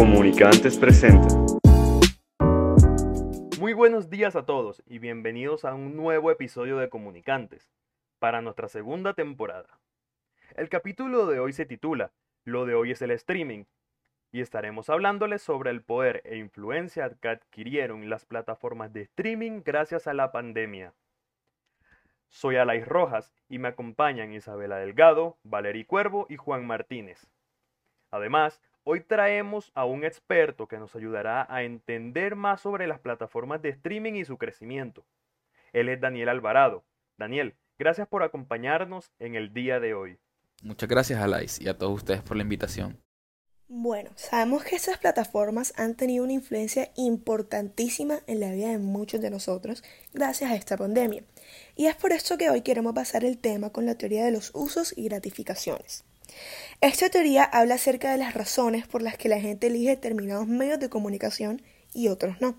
Comunicantes presenta. Muy buenos días a todos y bienvenidos a un nuevo episodio de Comunicantes para nuestra segunda temporada. El capítulo de hoy se titula Lo de hoy es el streaming y estaremos hablándoles sobre el poder e influencia que adquirieron las plataformas de streaming gracias a la pandemia. Soy Alais Rojas y me acompañan Isabela Delgado, Valery Cuervo y Juan Martínez. Además, hoy traemos a un experto que nos ayudará a entender más sobre las plataformas de streaming y su crecimiento. Él es Daniel Alvarado. Daniel, gracias por acompañarnos en el día de hoy. Muchas gracias Alais y a todos ustedes por la invitación. Bueno, sabemos que estas plataformas han tenido una influencia importantísima en la vida de muchos de nosotros gracias a esta pandemia. Y es por esto que hoy queremos pasar el tema con la teoría de los usos y gratificaciones. Esta teoría habla acerca de las razones por las que la gente elige determinados medios de comunicación y otros no.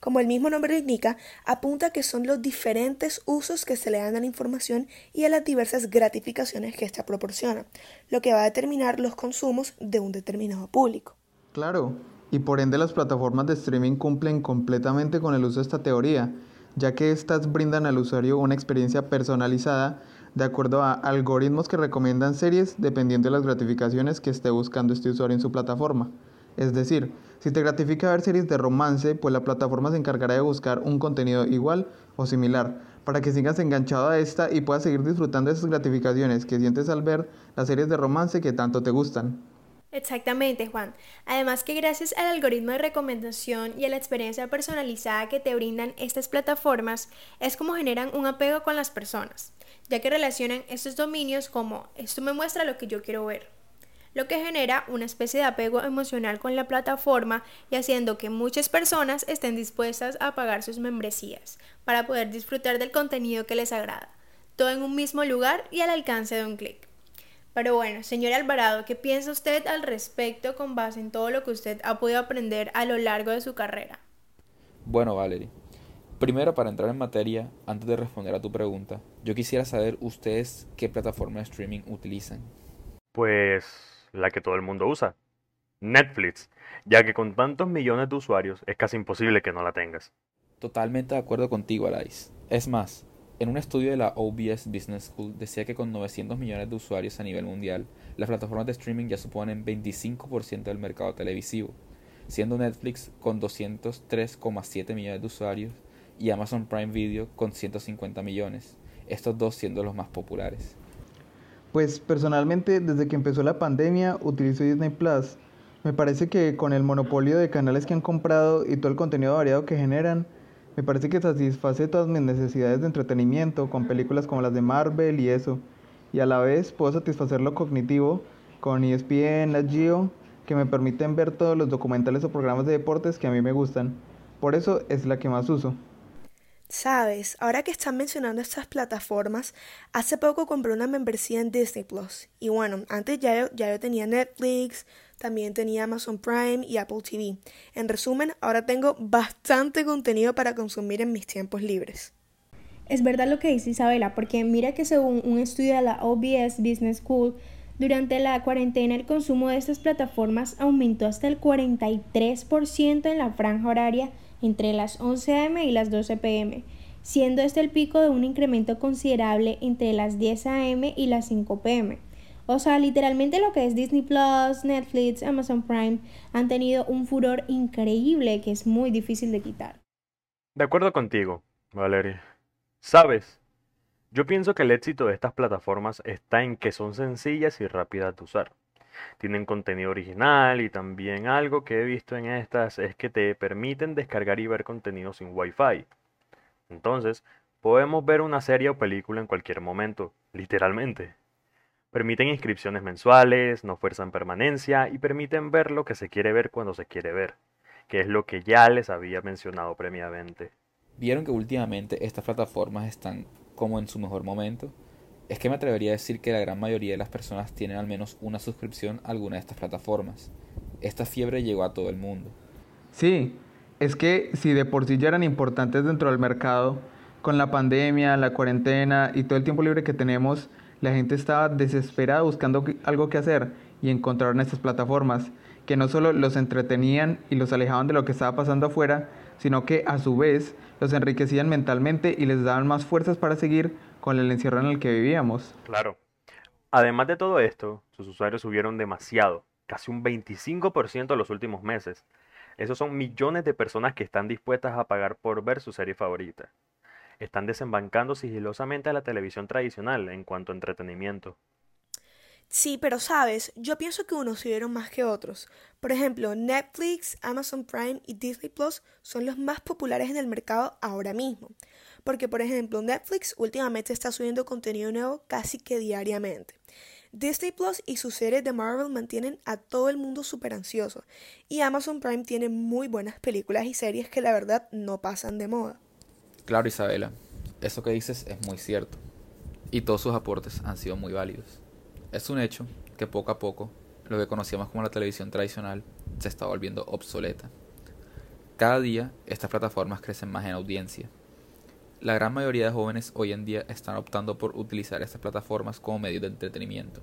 Como el mismo nombre indica, apunta que son los diferentes usos que se le dan a la información y a las diversas gratificaciones que ésta proporciona, lo que va a determinar los consumos de un determinado público. Claro, y por ende las plataformas de streaming cumplen completamente con el uso de esta teoría, ya que éstas brindan al usuario una experiencia personalizada de acuerdo a algoritmos que recomiendan series dependiendo de las gratificaciones que esté buscando este usuario en su plataforma. Es decir, si te gratifica ver series de romance, pues la plataforma se encargará de buscar un contenido igual o similar, para que sigas enganchado a esta y puedas seguir disfrutando de esas gratificaciones que sientes al ver las series de romance que tanto te gustan. Exactamente, Juan. Además que gracias al algoritmo de recomendación y a la experiencia personalizada que te brindan estas plataformas, es como generan un apego con las personas, ya que relacionan estos dominios como esto me muestra lo que yo quiero ver lo que genera una especie de apego emocional con la plataforma y haciendo que muchas personas estén dispuestas a pagar sus membresías para poder disfrutar del contenido que les agrada, todo en un mismo lugar y al alcance de un clic. Pero bueno, señor Alvarado, ¿qué piensa usted al respecto con base en todo lo que usted ha podido aprender a lo largo de su carrera? Bueno, Valerie, primero para entrar en materia, antes de responder a tu pregunta, yo quisiera saber ustedes qué plataforma de streaming utilizan. Pues la que todo el mundo usa, Netflix, ya que con tantos millones de usuarios es casi imposible que no la tengas. Totalmente de acuerdo contigo, Alais. Es más, en un estudio de la OBS Business School decía que con 900 millones de usuarios a nivel mundial, las plataformas de streaming ya suponen 25% del mercado televisivo, siendo Netflix con 203,7 millones de usuarios y Amazon Prime Video con 150 millones, estos dos siendo los más populares. Pues personalmente desde que empezó la pandemia utilizo Disney Plus. Me parece que con el monopolio de canales que han comprado y todo el contenido variado que generan, me parece que satisface todas mis necesidades de entretenimiento con películas como las de Marvel y eso. Y a la vez puedo satisfacer lo cognitivo con ESPN, la Geo, que me permiten ver todos los documentales o programas de deportes que a mí me gustan. Por eso es la que más uso. Sabes, ahora que están mencionando estas plataformas, hace poco compré una membresía en Disney Plus. Y bueno, antes ya yo, ya yo tenía Netflix, también tenía Amazon Prime y Apple TV. En resumen, ahora tengo bastante contenido para consumir en mis tiempos libres. Es verdad lo que dice Isabela, porque mira que según un estudio de la OBS Business School, durante la cuarentena el consumo de estas plataformas aumentó hasta el 43% en la franja horaria entre las 11 a.m. y las 12 p.m., siendo este el pico de un incremento considerable entre las 10 a.m. y las 5 p.m. O sea, literalmente lo que es Disney Plus, Netflix, Amazon Prime han tenido un furor increíble que es muy difícil de quitar. De acuerdo contigo, Valerie. ¿Sabes? Yo pienso que el éxito de estas plataformas está en que son sencillas y rápidas de usar. Tienen contenido original y también algo que he visto en estas es que te permiten descargar y ver contenido sin Wi-Fi. Entonces, podemos ver una serie o película en cualquier momento, literalmente. Permiten inscripciones mensuales, no fuerzan permanencia y permiten ver lo que se quiere ver cuando se quiere ver, que es lo que ya les había mencionado previamente. ¿Vieron que últimamente estas plataformas están como en su mejor momento? es que me atrevería a decir que la gran mayoría de las personas tienen al menos una suscripción a alguna de estas plataformas. Esta fiebre llegó a todo el mundo. Sí, es que si de por sí ya eran importantes dentro del mercado, con la pandemia, la cuarentena y todo el tiempo libre que tenemos, la gente estaba desesperada buscando algo que hacer y encontraron estas plataformas que no solo los entretenían y los alejaban de lo que estaba pasando afuera, sino que a su vez los enriquecían mentalmente y les daban más fuerzas para seguir con el encierro en el que vivíamos. Claro. Además de todo esto, sus usuarios subieron demasiado, casi un 25% en los últimos meses. Esos son millones de personas que están dispuestas a pagar por ver su serie favorita. Están desembancando sigilosamente a la televisión tradicional en cuanto a entretenimiento. Sí, pero sabes, yo pienso que unos subieron más que otros. Por ejemplo, Netflix, Amazon Prime y Disney Plus son los más populares en el mercado ahora mismo. Porque, por ejemplo, Netflix últimamente está subiendo contenido nuevo casi que diariamente. Disney Plus y sus series de Marvel mantienen a todo el mundo súper ansioso. Y Amazon Prime tiene muy buenas películas y series que la verdad no pasan de moda. Claro, Isabela, eso que dices es muy cierto. Y todos sus aportes han sido muy válidos. Es un hecho que poco a poco lo que conocíamos como la televisión tradicional se está volviendo obsoleta. Cada día estas plataformas crecen más en audiencia. La gran mayoría de jóvenes hoy en día están optando por utilizar estas plataformas como medio de entretenimiento.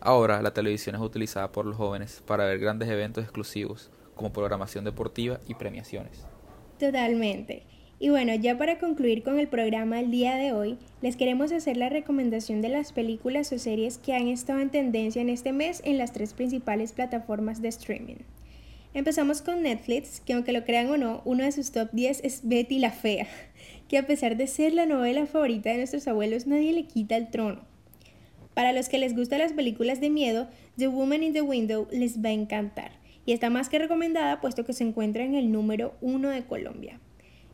Ahora la televisión es utilizada por los jóvenes para ver grandes eventos exclusivos como programación deportiva y premiaciones. Totalmente. Y bueno, ya para concluir con el programa el día de hoy, les queremos hacer la recomendación de las películas o series que han estado en tendencia en este mes en las tres principales plataformas de streaming. Empezamos con Netflix, que aunque lo crean o no, uno de sus top 10 es Betty la Fea, que a pesar de ser la novela favorita de nuestros abuelos, nadie le quita el trono. Para los que les gustan las películas de miedo, The Woman in the Window les va a encantar, y está más que recomendada puesto que se encuentra en el número 1 de Colombia.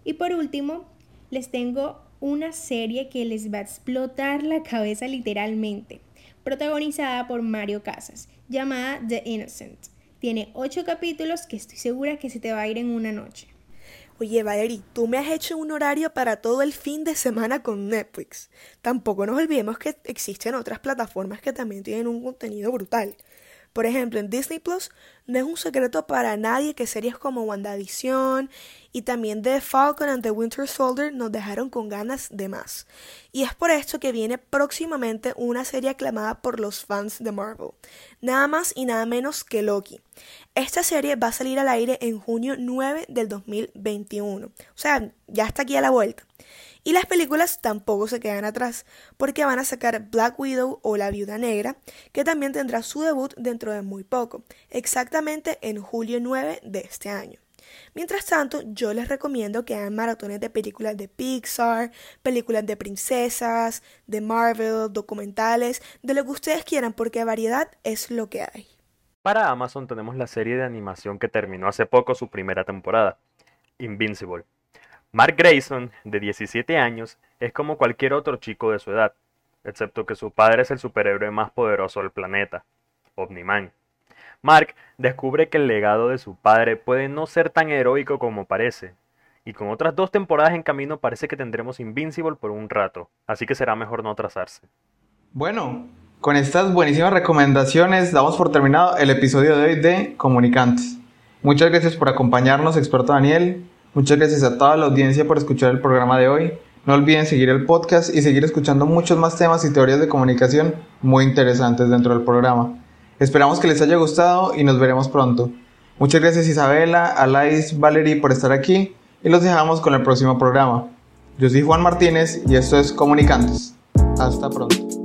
Y por último, les tengo una serie que les va a explotar la cabeza literalmente, protagonizada por Mario Casas, llamada The Innocent. Tiene 8 capítulos que estoy segura que se te va a ir en una noche. Oye, Valerie, tú me has hecho un horario para todo el fin de semana con Netflix. Tampoco nos olvidemos que existen otras plataformas que también tienen un contenido brutal. Por ejemplo, en Disney Plus no es un secreto para nadie que series como WandaVision y también The Falcon and the Winter Soldier nos dejaron con ganas de más. Y es por esto que viene próximamente una serie aclamada por los fans de Marvel. Nada más y nada menos que Loki. Esta serie va a salir al aire en junio 9 del 2021. O sea, ya está aquí a la vuelta. Y las películas tampoco se quedan atrás, porque van a sacar Black Widow o La Viuda Negra, que también tendrá su debut dentro de muy poco, exactamente en julio 9 de este año. Mientras tanto, yo les recomiendo que hagan maratones de películas de Pixar, películas de princesas, de Marvel, documentales, de lo que ustedes quieran, porque variedad es lo que hay. Para Amazon tenemos la serie de animación que terminó hace poco su primera temporada, Invincible. Mark Grayson, de 17 años, es como cualquier otro chico de su edad, excepto que su padre es el superhéroe más poderoso del planeta, Omniman. Mark descubre que el legado de su padre puede no ser tan heroico como parece, y con otras dos temporadas en camino parece que tendremos Invincible por un rato, así que será mejor no atrasarse. Bueno, con estas buenísimas recomendaciones damos por terminado el episodio de hoy de Comunicantes. Muchas gracias por acompañarnos, experto Daniel. Muchas gracias a toda la audiencia por escuchar el programa de hoy. No olviden seguir el podcast y seguir escuchando muchos más temas y teorías de comunicación muy interesantes dentro del programa. Esperamos que les haya gustado y nos veremos pronto. Muchas gracias Isabela, Alais, Valerie por estar aquí y los dejamos con el próximo programa. Yo soy Juan Martínez y esto es Comunicantes. Hasta pronto.